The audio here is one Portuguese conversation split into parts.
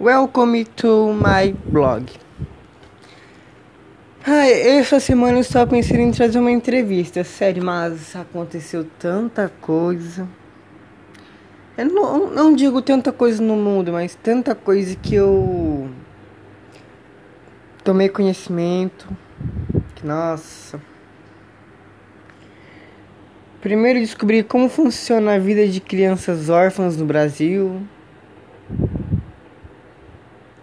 Welcome to my blog. Ai, essa semana eu estava pensando em trazer uma entrevista, sério, mas aconteceu tanta coisa. Eu não, não digo tanta coisa no mundo, mas tanta coisa que eu tomei conhecimento. Que, nossa. Primeiro descobri como funciona a vida de crianças órfãs no Brasil.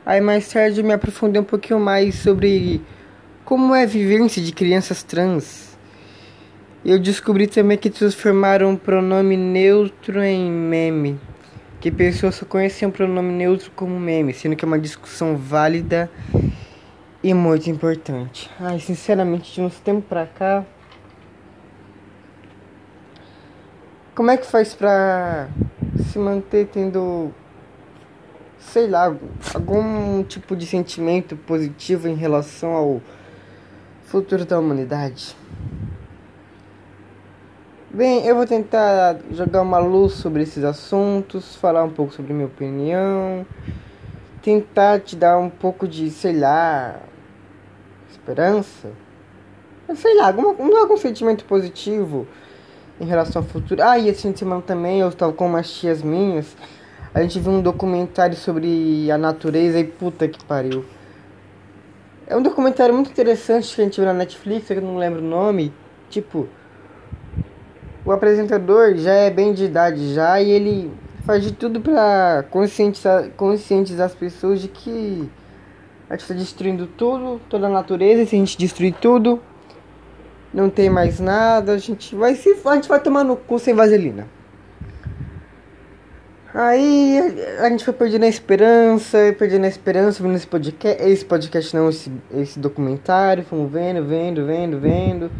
Aí mais tarde eu me aprofundei um pouquinho mais sobre como é a vivência de crianças trans. Eu descobri também que transformaram o pronome neutro em meme. Que pessoas só conheciam o pronome neutro como meme, sendo que é uma discussão válida e muito importante. Ai, sinceramente, de uns tempos pra cá. Como é que faz pra se manter tendo sei lá, algum tipo de sentimento positivo em relação ao futuro da humanidade? Bem, eu vou tentar jogar uma luz sobre esses assuntos, falar um pouco sobre minha opinião, tentar te dar um pouco de, sei lá, esperança, sei lá, algum, algum sentimento positivo em relação ao futuro. Ah, e esse fim de semana também eu estava com umas tias minhas a gente viu um documentário sobre a natureza e puta que pariu. É um documentário muito interessante que a gente viu na Netflix, eu não lembro o nome. Tipo, o apresentador já é bem de idade já e ele faz de tudo pra conscientizar, conscientizar as pessoas de que a gente está destruindo tudo, toda a natureza, e se a gente destruir tudo, não tem mais nada, a gente vai se a gente vai tomar no cu sem vaselina. Aí a gente foi perdendo a esperança, perdendo a esperança, vendo esse podcast, esse podcast não, esse, esse documentário, fomos vendo, vendo, vendo, vendo,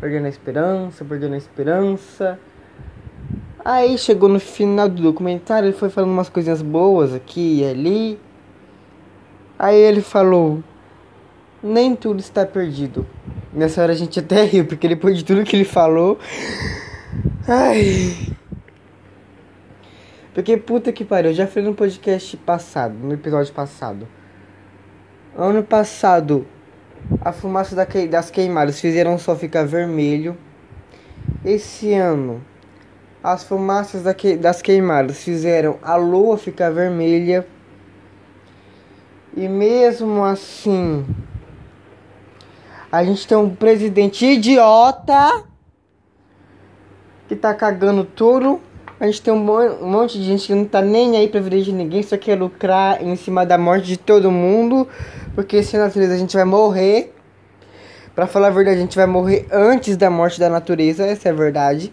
perdendo a esperança, perdendo a esperança. Aí chegou no final do documentário, ele foi falando umas coisinhas boas aqui e ali. Aí ele falou: Nem tudo está perdido. Nessa hora a gente até riu, porque depois de tudo que ele falou. Ai. Porque puta que pariu, eu já falei no podcast passado, no episódio passado. Ano passado, a fumaça das queimadas fizeram só ficar vermelho. Esse ano, as fumaças das queimadas fizeram a lua ficar vermelha. E mesmo assim, a gente tem um presidente idiota que tá cagando tudo a gente tem um, monte de gente que não tá nem aí pra vida de ninguém, só quer lucrar em cima da morte de todo mundo. Porque se a natureza a gente vai morrer. Pra falar a verdade, a gente vai morrer antes da morte da natureza, essa é a verdade.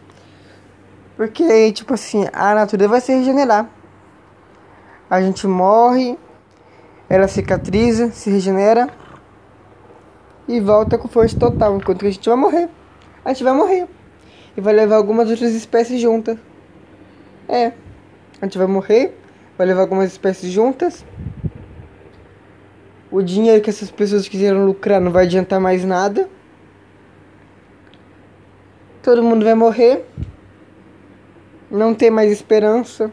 Porque, tipo assim, a natureza vai se regenerar. A gente morre, ela cicatriza, se regenera e volta com força total. Enquanto que a gente vai morrer. A gente vai morrer. E vai levar algumas outras espécies juntas. É, a gente vai morrer, vai levar algumas espécies juntas. O dinheiro que essas pessoas quiseram lucrar não vai adiantar mais nada. Todo mundo vai morrer. Não tem mais esperança.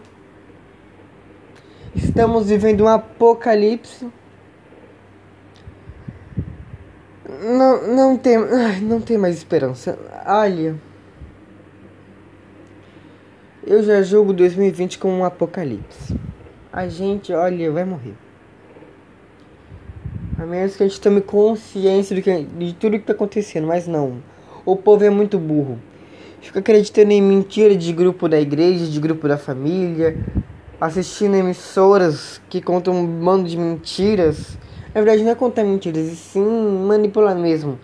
Estamos vivendo um apocalipse. Não, não tem, não tem mais esperança. Olha. Eu já julgo 2020 como um apocalipse. A gente, olha, vai morrer. A menos que a gente tome consciência do que, de tudo que está acontecendo, mas não. O povo é muito burro. Fica acreditando em mentiras de grupo da igreja, de grupo da família, assistindo emissoras que contam um bando de mentiras. Na verdade, não é contar mentiras, e sim manipular mesmo.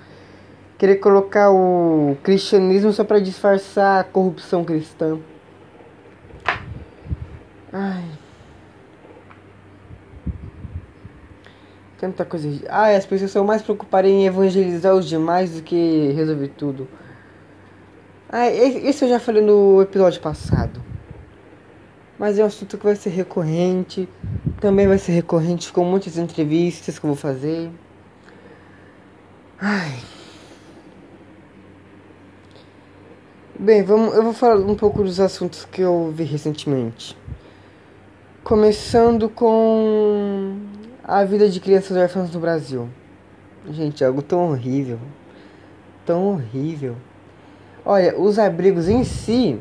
Querer colocar o cristianismo só para disfarçar a corrupção cristã. Ai. Tanta coisa. Ai, as pessoas são mais preocupadas em evangelizar os demais do que resolver tudo. Ai, esse eu já falei no episódio passado. Mas é um assunto que vai ser recorrente. Também vai ser recorrente com muitas entrevistas que eu vou fazer. Ai. Bem, vamos, eu vou falar um pouco dos assuntos que eu vi recentemente. Começando com a vida de crianças órfãs no Brasil. Gente, é algo tão horrível. Tão horrível. Olha, os abrigos em si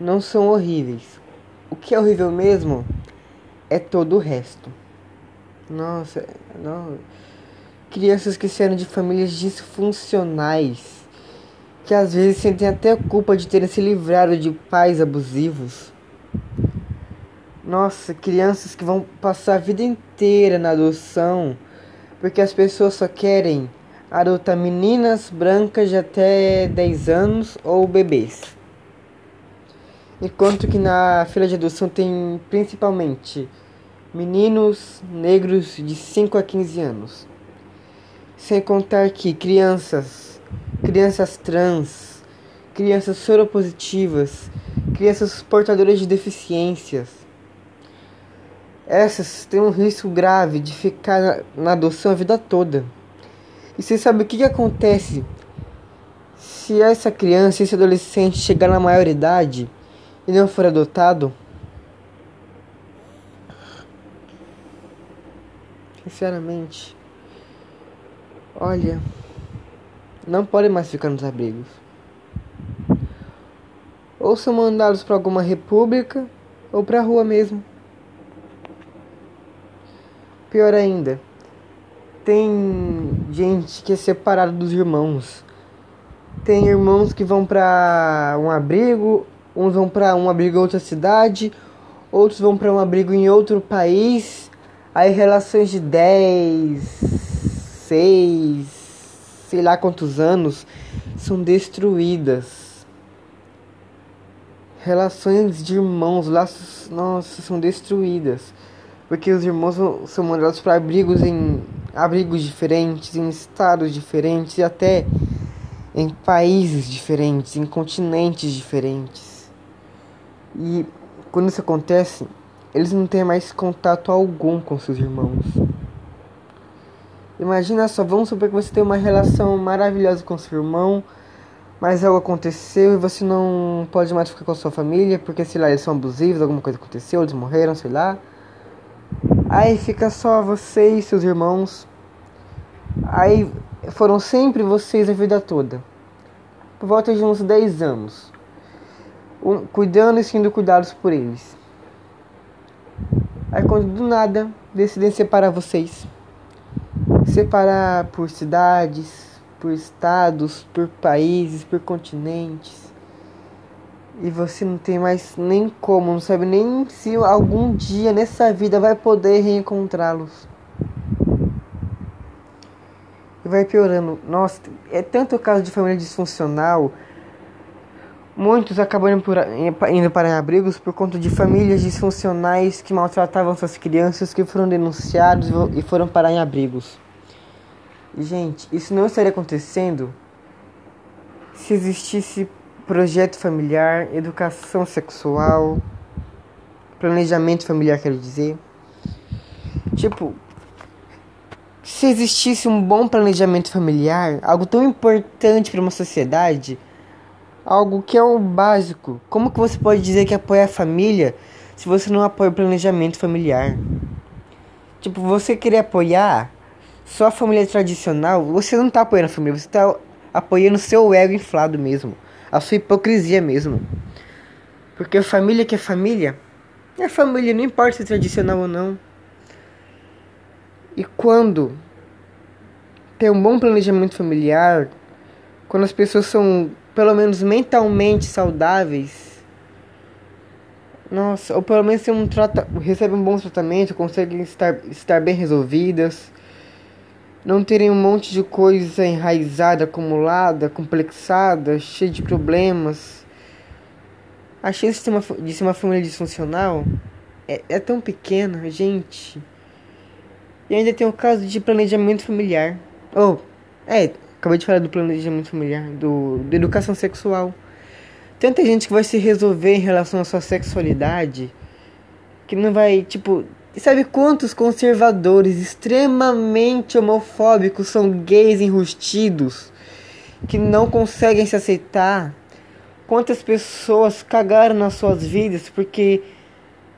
não são horríveis. O que é horrível mesmo é todo o resto. Nossa, não. Crianças que saíram de famílias disfuncionais, que às vezes sentem até culpa de terem se livrado de pais abusivos. Nossa, crianças que vão passar a vida inteira na adoção, porque as pessoas só querem adotar meninas brancas de até 10 anos ou bebês. Enquanto que na fila de adoção tem principalmente meninos negros de 5 a 15 anos. Sem contar que crianças, crianças trans, crianças soropositivas, crianças portadoras de deficiências. Essas têm um risco grave de ficar na adoção a vida toda. E você sabe o que, que acontece se essa criança, esse adolescente chegar na maioridade e não for adotado? Sinceramente, olha, não podem mais ficar nos abrigos. Ou são mandados para alguma república ou para a rua mesmo. Pior ainda, tem gente que é separada dos irmãos. Tem irmãos que vão para um abrigo, uns vão para um abrigo em outra cidade, outros vão para um abrigo em outro país Aí relações de 10, 6, sei lá quantos anos são destruídas. Relações de irmãos, laços, nossa, são destruídas. Porque os irmãos são mandados para abrigos em abrigos diferentes, em estados diferentes e até em países diferentes, em continentes diferentes. E quando isso acontece, eles não têm mais contato algum com seus irmãos. Imagina só, vamos supor que você tem uma relação maravilhosa com seu irmão, mas algo aconteceu e você não pode mais ficar com sua família porque, sei lá, eles são abusivos, alguma coisa aconteceu, eles morreram, sei lá. Aí fica só você e seus irmãos. Aí foram sempre vocês a vida toda. Por volta de uns 10 anos. Um, cuidando e sendo cuidados por eles. Aí quando do nada decidem separar vocês. Separar por cidades, por estados, por países, por continentes. E você não tem mais nem como, não sabe nem se algum dia nessa vida vai poder reencontrá-los. E vai piorando. Nossa, é tanto caso de família disfuncional Muitos acabaram por, indo para abrigos por conta de famílias disfuncionais que maltratavam suas crianças, que foram denunciados e foram parar em abrigos. Gente, isso não estaria acontecendo se existisse projeto familiar, educação sexual, planejamento familiar, quero dizer. Tipo, se existisse um bom planejamento familiar, algo tão importante para uma sociedade algo que é o básico. Como que você pode dizer que apoia a família se você não apoia o planejamento familiar? Tipo, você querer apoiar só a família tradicional, você não tá apoiando a família, você tá apoiando o seu ego inflado mesmo, a sua hipocrisia mesmo. Porque família que é família, é família, não importa se é tradicional ou não. E quando tem um bom planejamento familiar, quando as pessoas são pelo menos mentalmente saudáveis, nossa, ou pelo menos um trata recebem um bom tratamento, conseguem estar, estar bem resolvidas, não terem um monte de coisa enraizada, acumulada, complexada, cheia de problemas. A chance de ser uma, família disfuncional é, é tão pequena, gente. E ainda tem o caso de planejamento familiar. Oh, é, Acabei de falar do planejamento familiar, do, da educação sexual. Tanta gente que vai se resolver em relação à sua sexualidade que não vai, tipo. Sabe quantos conservadores extremamente homofóbicos são gays enrustidos que não conseguem se aceitar? Quantas pessoas cagaram nas suas vidas porque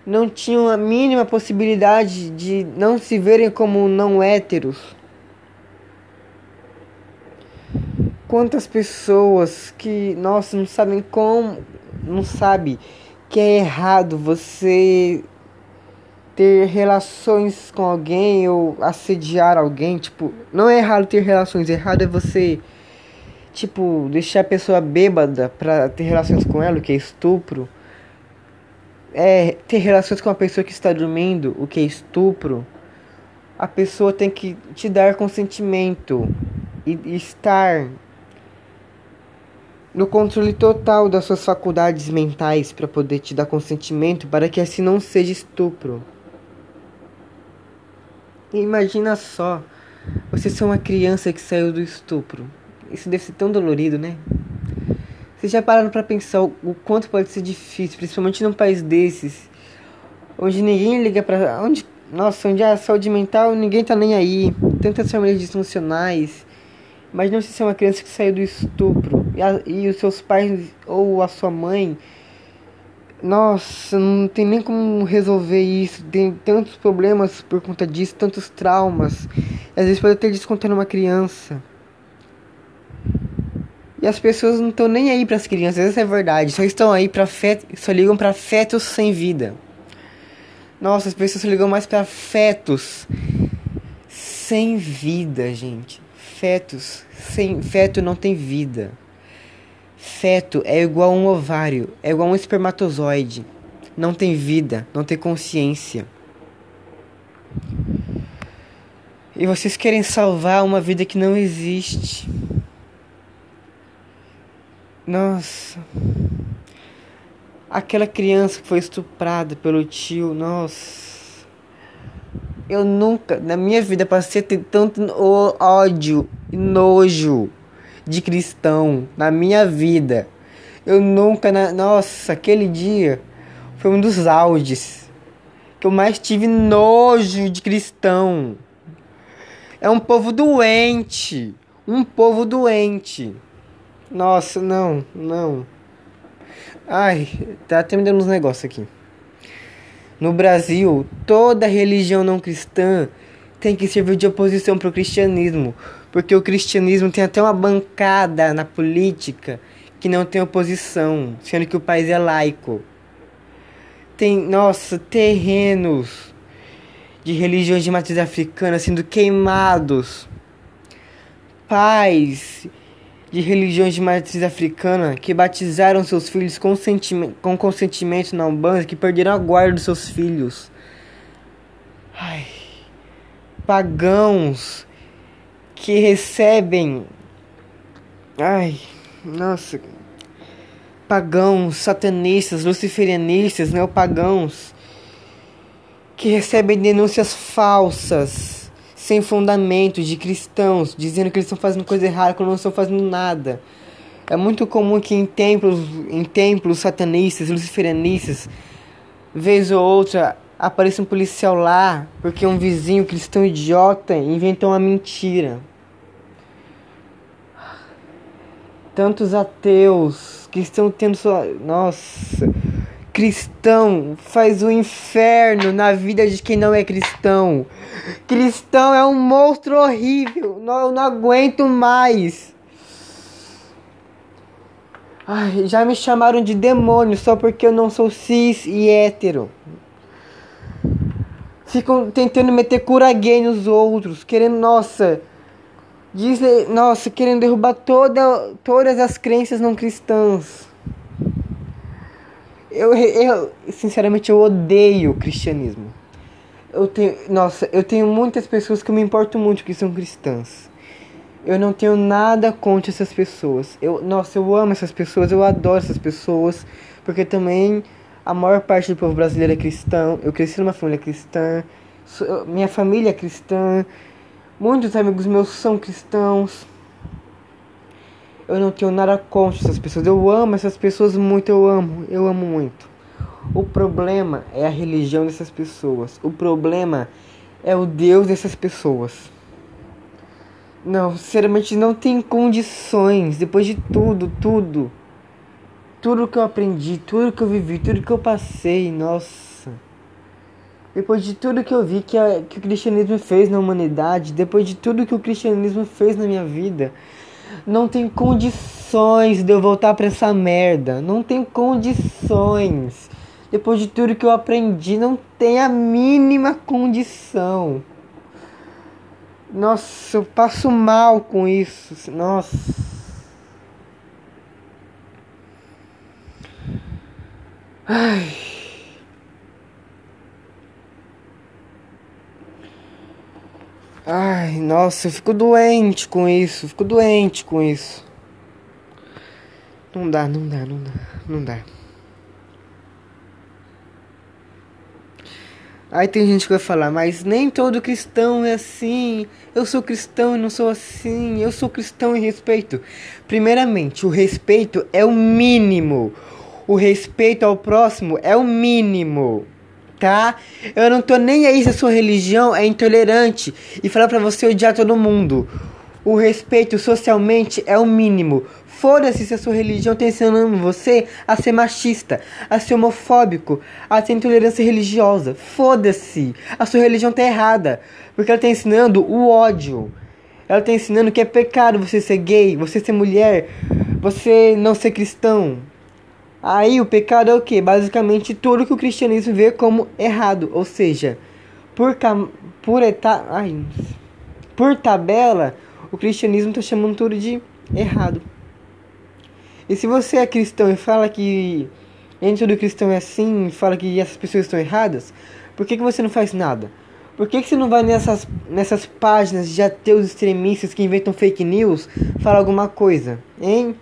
não tinham a mínima possibilidade de não se verem como não héteros. Quantas pessoas que, nossa, não sabem como, não sabe que é errado você ter relações com alguém ou assediar alguém, tipo, não é errado ter relações, errado é você tipo deixar a pessoa bêbada pra ter relações com ela, o que é estupro. É ter relações com uma pessoa que está dormindo, o que é estupro. A pessoa tem que te dar consentimento e estar no controle total das suas faculdades mentais para poder te dar consentimento para que assim não seja estupro. Imagina só, você ser uma criança que saiu do estupro. Isso deve ser tão dolorido, né? Vocês já pararam para pensar o, quanto pode ser difícil, principalmente num país desses, onde ninguém liga para onde, nossa, onde a saúde mental ninguém tá nem aí, tantas famílias disfuncionais. Imagina se você é uma criança que saiu do estupro e, a, e os seus pais ou a sua mãe nossa, não tem nem como resolver isso. Tem tantos problemas por conta disso, tantos traumas. Às vezes pode até descontar numa criança. E as pessoas não estão nem aí para as crianças, essa é verdade. Só estão aí para fetos, só ligam para fetos sem vida. Nossa, as pessoas só ligam mais para fetos sem vida, gente. Fetos sem feto não tem vida. Feto é igual a um ovário, é igual a um espermatozoide. Não tem vida, não tem consciência. E vocês querem salvar uma vida que não existe. Nossa. Aquela criança que foi estuprada pelo tio, nossa. Eu nunca, na minha vida, passei a ter tanto ódio e nojo de cristão na minha vida. Eu nunca, na... nossa, aquele dia foi um dos auges que eu mais tive nojo de cristão. É um povo doente, um povo doente. Nossa, não, não. Ai, tá até me dando uns negócios aqui. No Brasil, toda religião não cristã tem que servir de oposição para o cristianismo, porque o cristianismo tem até uma bancada na política que não tem oposição, sendo que o país é laico. Tem, nossa, terrenos de religiões de matriz africana sendo queimados. Pais de religiões de matriz africana que batizaram seus filhos com, com consentimento na Umbanda que perderam a guarda dos seus filhos. Ai pagãos que recebem. Ai, nossa. Pagãos, satanistas, luciferianistas, neopagãos que recebem denúncias falsas, sem fundamento, de cristãos, dizendo que eles estão fazendo coisa errada quando não estão fazendo nada. É muito comum que em templos, em templos satanistas, luciferianistas, vez ou outra, aparece um policial lá porque um vizinho cristão idiota inventou uma mentira. Tantos ateus que estão tendo sua. Nossa! Cristão faz o inferno na vida de quem não é cristão. Cristão é um monstro horrível. Não, eu não aguento mais. Ai, já me chamaram de demônio só porque eu não sou cis e hétero ficam tentando meter cura gay nos outros, querendo, nossa, diz, nossa, querendo derrubar toda, todas as crenças não cristãs. Eu, eu, sinceramente, eu odeio o cristianismo. Eu tenho, nossa, eu tenho muitas pessoas que eu me importo muito que são cristãs. Eu não tenho nada contra essas pessoas. Eu, nossa, eu amo essas pessoas, eu adoro essas pessoas, porque também a maior parte do povo brasileiro é cristão. Eu cresci numa família cristã. Minha família é cristã. Muitos amigos meus são cristãos. Eu não tenho nada contra essas pessoas. Eu amo essas pessoas muito. Eu amo. Eu amo muito. O problema é a religião dessas pessoas. O problema é o Deus dessas pessoas. Não, sinceramente não tem condições. Depois de tudo, tudo tudo que eu aprendi, tudo que eu vivi, tudo que eu passei, nossa. Depois de tudo que eu vi que, a, que o cristianismo fez na humanidade, depois de tudo que o cristianismo fez na minha vida, não tem condições de eu voltar para essa merda. Não tem condições. Depois de tudo que eu aprendi, não tem a mínima condição. Nossa, eu passo mal com isso. Nossa. Ai. Ai, nossa, eu fico doente com isso, fico doente com isso. Não dá, não dá, não dá, não dá. Aí tem gente que vai falar, mas nem todo cristão é assim. Eu sou cristão e não sou assim. Eu sou cristão e respeito. Primeiramente, o respeito é o mínimo. O respeito ao próximo é o mínimo tá? Eu não tô nem aí se a sua religião é intolerante e falar para você odiar todo mundo. O respeito socialmente é o mínimo. Foda-se se a sua religião está ensinando você a ser machista, a ser homofóbico, a ter intolerância religiosa. Foda-se. A sua religião tá errada. Porque ela está ensinando o ódio. Ela está ensinando que é pecado você ser gay, você ser mulher, você não ser cristão. Aí o pecado é o que? Basicamente tudo que o cristianismo vê como errado, ou seja, por, por, eta ai, por tabela, o cristianismo está chamando tudo de errado. E se você é cristão e fala que nem todo cristão é assim, fala que essas pessoas estão erradas, por que, que você não faz nada? Por que, que você não vai nessas, nessas páginas de ateus extremistas que inventam fake news falar alguma coisa, hein?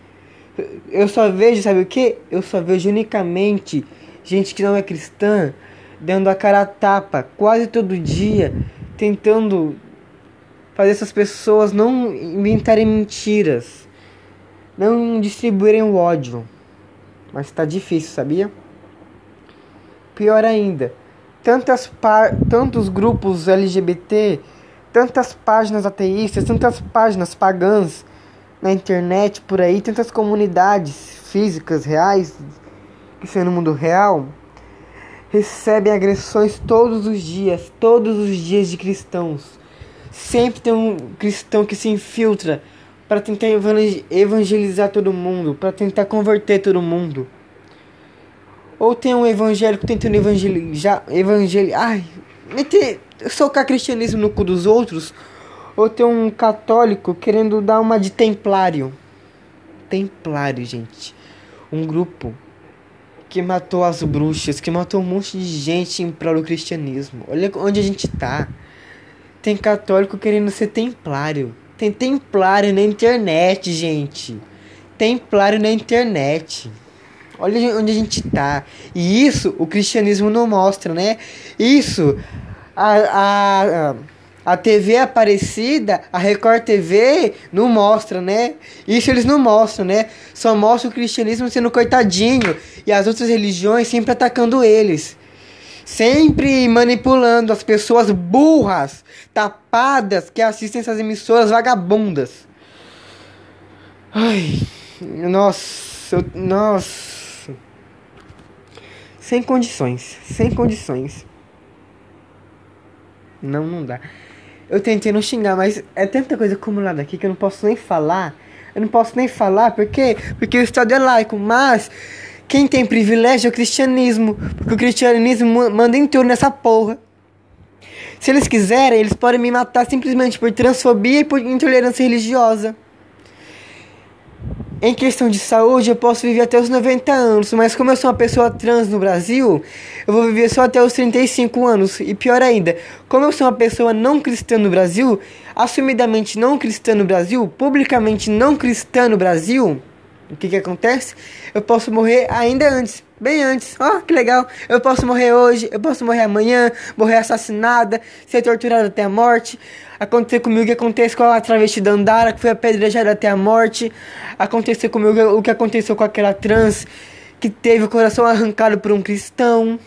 Eu só vejo, sabe o que? Eu só vejo unicamente gente que não é cristã dando a cara a tapa quase todo dia, tentando fazer essas pessoas não inventarem mentiras, não distribuírem o ódio. Mas tá difícil, sabia? Pior ainda, tantas tantos grupos LGBT, tantas páginas ateístas, tantas páginas pagãs na internet por aí, tantas comunidades físicas reais que são no mundo real recebem agressões todos os dias, todos os dias de cristãos. Sempre tem um cristão que se infiltra para tentar evangelizar todo mundo, para tentar converter todo mundo. Ou tem um evangélico tentando evangelizar, evangelizar, ai, meter, socar cristianismo no cu dos outros ou tem um católico querendo dar uma de templário. Templário, gente. Um grupo que matou as bruxas, que matou um monte de gente em prol do cristianismo. Olha onde a gente tá. Tem católico querendo ser templário. Tem templário na internet, gente. Templário na internet. Olha onde a gente tá. E isso o cristianismo não mostra, né? Isso a, a, a a TV Aparecida, a Record TV, não mostra, né? Isso eles não mostram, né? Só mostra o cristianismo sendo coitadinho e as outras religiões sempre atacando eles. Sempre manipulando as pessoas burras, tapadas que assistem essas emissoras vagabundas. Ai, nossa, nossa. Sem condições, sem condições. Não, não dá. Eu tentei não xingar, mas é tanta coisa acumulada aqui que eu não posso nem falar. Eu não posso nem falar, por quê? Porque o Estado é laico, mas quem tem privilégio é o cristianismo. Porque o cristianismo manda em tudo nessa porra. Se eles quiserem, eles podem me matar simplesmente por transfobia e por intolerância religiosa. Em questão de saúde, eu posso viver até os 90 anos, mas como eu sou uma pessoa trans no Brasil, eu vou viver só até os 35 anos. E pior ainda, como eu sou uma pessoa não cristã no Brasil, assumidamente não cristã no Brasil, publicamente não cristã no Brasil, o que que acontece? Eu posso morrer ainda antes, bem antes. Ó, oh, que legal. Eu posso morrer hoje, eu posso morrer amanhã, morrer assassinada, ser torturada até a morte. Acontecer comigo o que acontece com a travesti Dandara, que foi apedrejada até a morte. Acontecer comigo o que aconteceu com aquela trans que teve o coração arrancado por um cristão.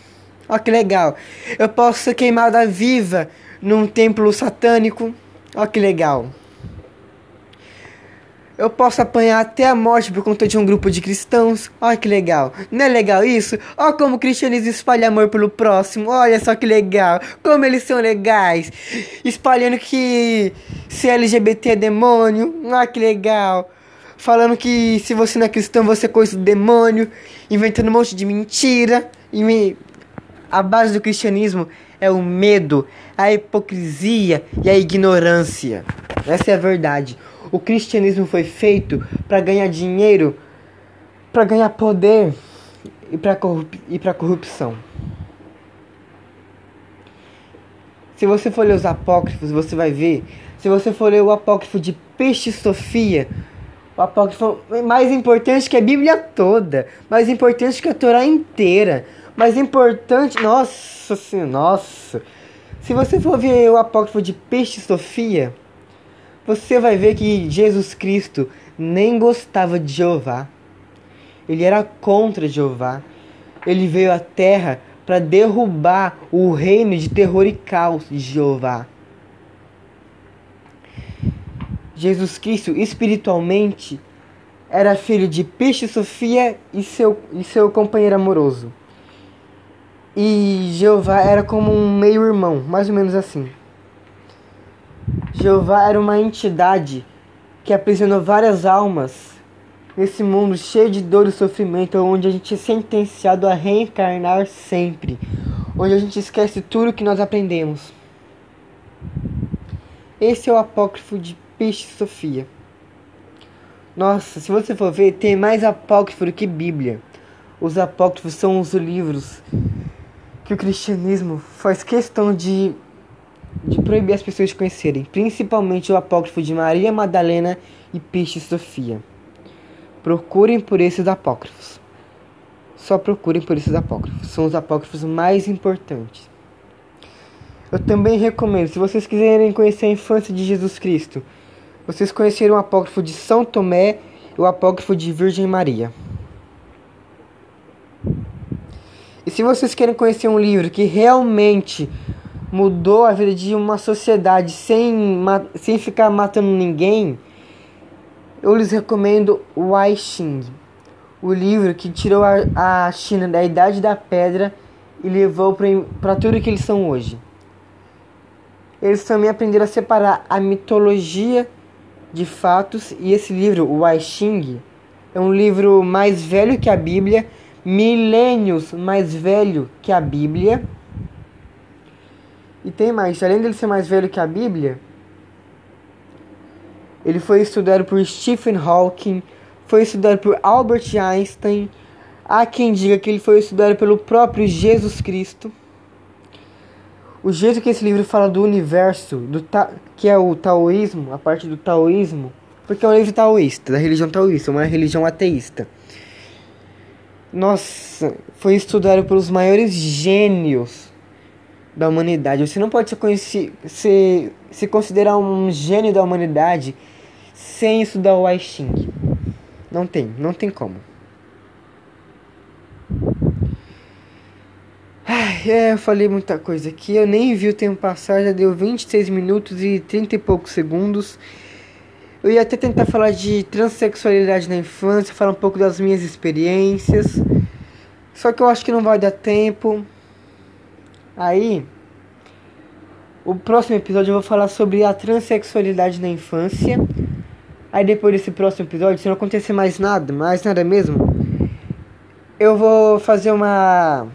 Ó, que legal. Eu posso ser queimada viva num templo satânico. Ó, que legal. Eu posso apanhar até a morte por conta de um grupo de cristãos. Olha que legal. Não é legal isso? Olha como o cristianismo espalha amor pelo próximo. Olha só que legal. Como eles são legais. Espalhando que ser LGBT é demônio. Olha que legal. Falando que se você não é cristão, você é coisa do demônio. Inventando um monte de mentira. E me... a base do cristianismo é o medo, a hipocrisia e a ignorância. Essa é a verdade. O cristianismo foi feito para ganhar dinheiro, para ganhar poder e para corrup e para corrupção. Se você for ler os apócrifos, você vai ver. Se você for ler o apócrifo de Peixe Sofia, o apócrifo mais importante que a Bíblia toda, mais importante que a Torá inteira, mais importante, nossa nossa. Se você for ver o apócrifo de Peixe Sofia, você vai ver que Jesus Cristo nem gostava de Jeová. Ele era contra Jeová. Ele veio à terra para derrubar o reino de terror e caos de Jeová. Jesus Cristo, espiritualmente, era filho de Peixe Sofia e seu, e seu companheiro amoroso. E Jeová era como um meio-irmão, mais ou menos assim. Jeová era uma entidade que aprisionou várias almas nesse mundo cheio de dor e sofrimento, onde a gente é sentenciado a reencarnar sempre, onde a gente esquece tudo que nós aprendemos. Esse é o apócrifo de Peixe Sofia. Nossa, se você for ver, tem mais apócrifo do que Bíblia. Os apócrifos são os livros que o cristianismo faz questão de de proibir as pessoas de conhecerem, principalmente o apócrifo de Maria Madalena e Peixe Sofia. Procurem por esses apócrifos. Só procurem por esses apócrifos. São os apócrifos mais importantes. Eu também recomendo, se vocês quiserem conhecer a infância de Jesus Cristo, vocês conhecerem o apócrifo de São Tomé e o apócrifo de Virgem Maria. E se vocês querem conhecer um livro que realmente mudou a vida de uma sociedade sem, sem ficar matando ninguém, eu lhes recomendo o I Ching, o livro que tirou a, a China da Idade da Pedra e levou para tudo que eles são hoje. Eles também aprenderam a separar a mitologia de fatos e esse livro, o I Ching, é um livro mais velho que a Bíblia, milênios mais velho que a Bíblia e tem mais, além dele ser mais velho que a Bíblia, ele foi estudado por Stephen Hawking, foi estudado por Albert Einstein. Há quem diga que ele foi estudado pelo próprio Jesus Cristo. O jeito que esse livro fala do universo, do ta que é o taoísmo, a parte do taoísmo, porque é um livro taoísta, da religião taoísta, uma religião ateísta. Nossa, foi estudado pelos maiores gênios da humanidade. Você não pode se, se, se considerar um gênio da humanidade sem estudar o I. Não tem, não tem como. Ai, é, eu falei muita coisa aqui. Eu nem vi o tempo passar, já deu 26 minutos e 30 e poucos segundos. Eu ia até tentar falar de transexualidade na infância, falar um pouco das minhas experiências. Só que eu acho que não vai dar tempo. Aí, o próximo episódio eu vou falar sobre a transexualidade na infância. Aí depois desse próximo episódio, se não acontecer mais nada, mais nada mesmo, eu vou fazer uma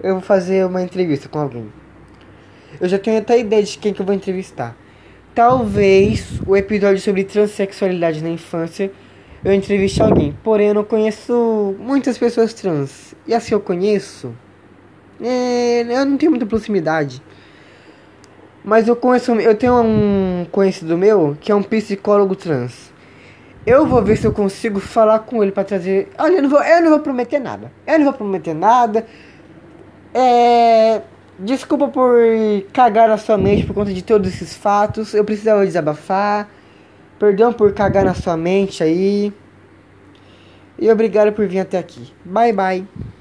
eu vou fazer uma entrevista com alguém. Eu já tenho até ideia de quem que eu vou entrevistar. Talvez o episódio sobre transexualidade na infância eu entreviste alguém. Porém, eu não conheço muitas pessoas trans. E assim eu conheço, é, eu não tenho muita proximidade. Mas eu conheço, eu tenho um conhecido meu que é um psicólogo trans. Eu vou ver se eu consigo falar com ele para trazer. Olha, eu não, vou, eu não vou prometer nada. Eu não vou prometer nada. É. Desculpa por cagar na sua mente por conta de todos esses fatos. Eu precisava desabafar. Perdão por cagar na sua mente aí. E obrigado por vir até aqui. Bye bye.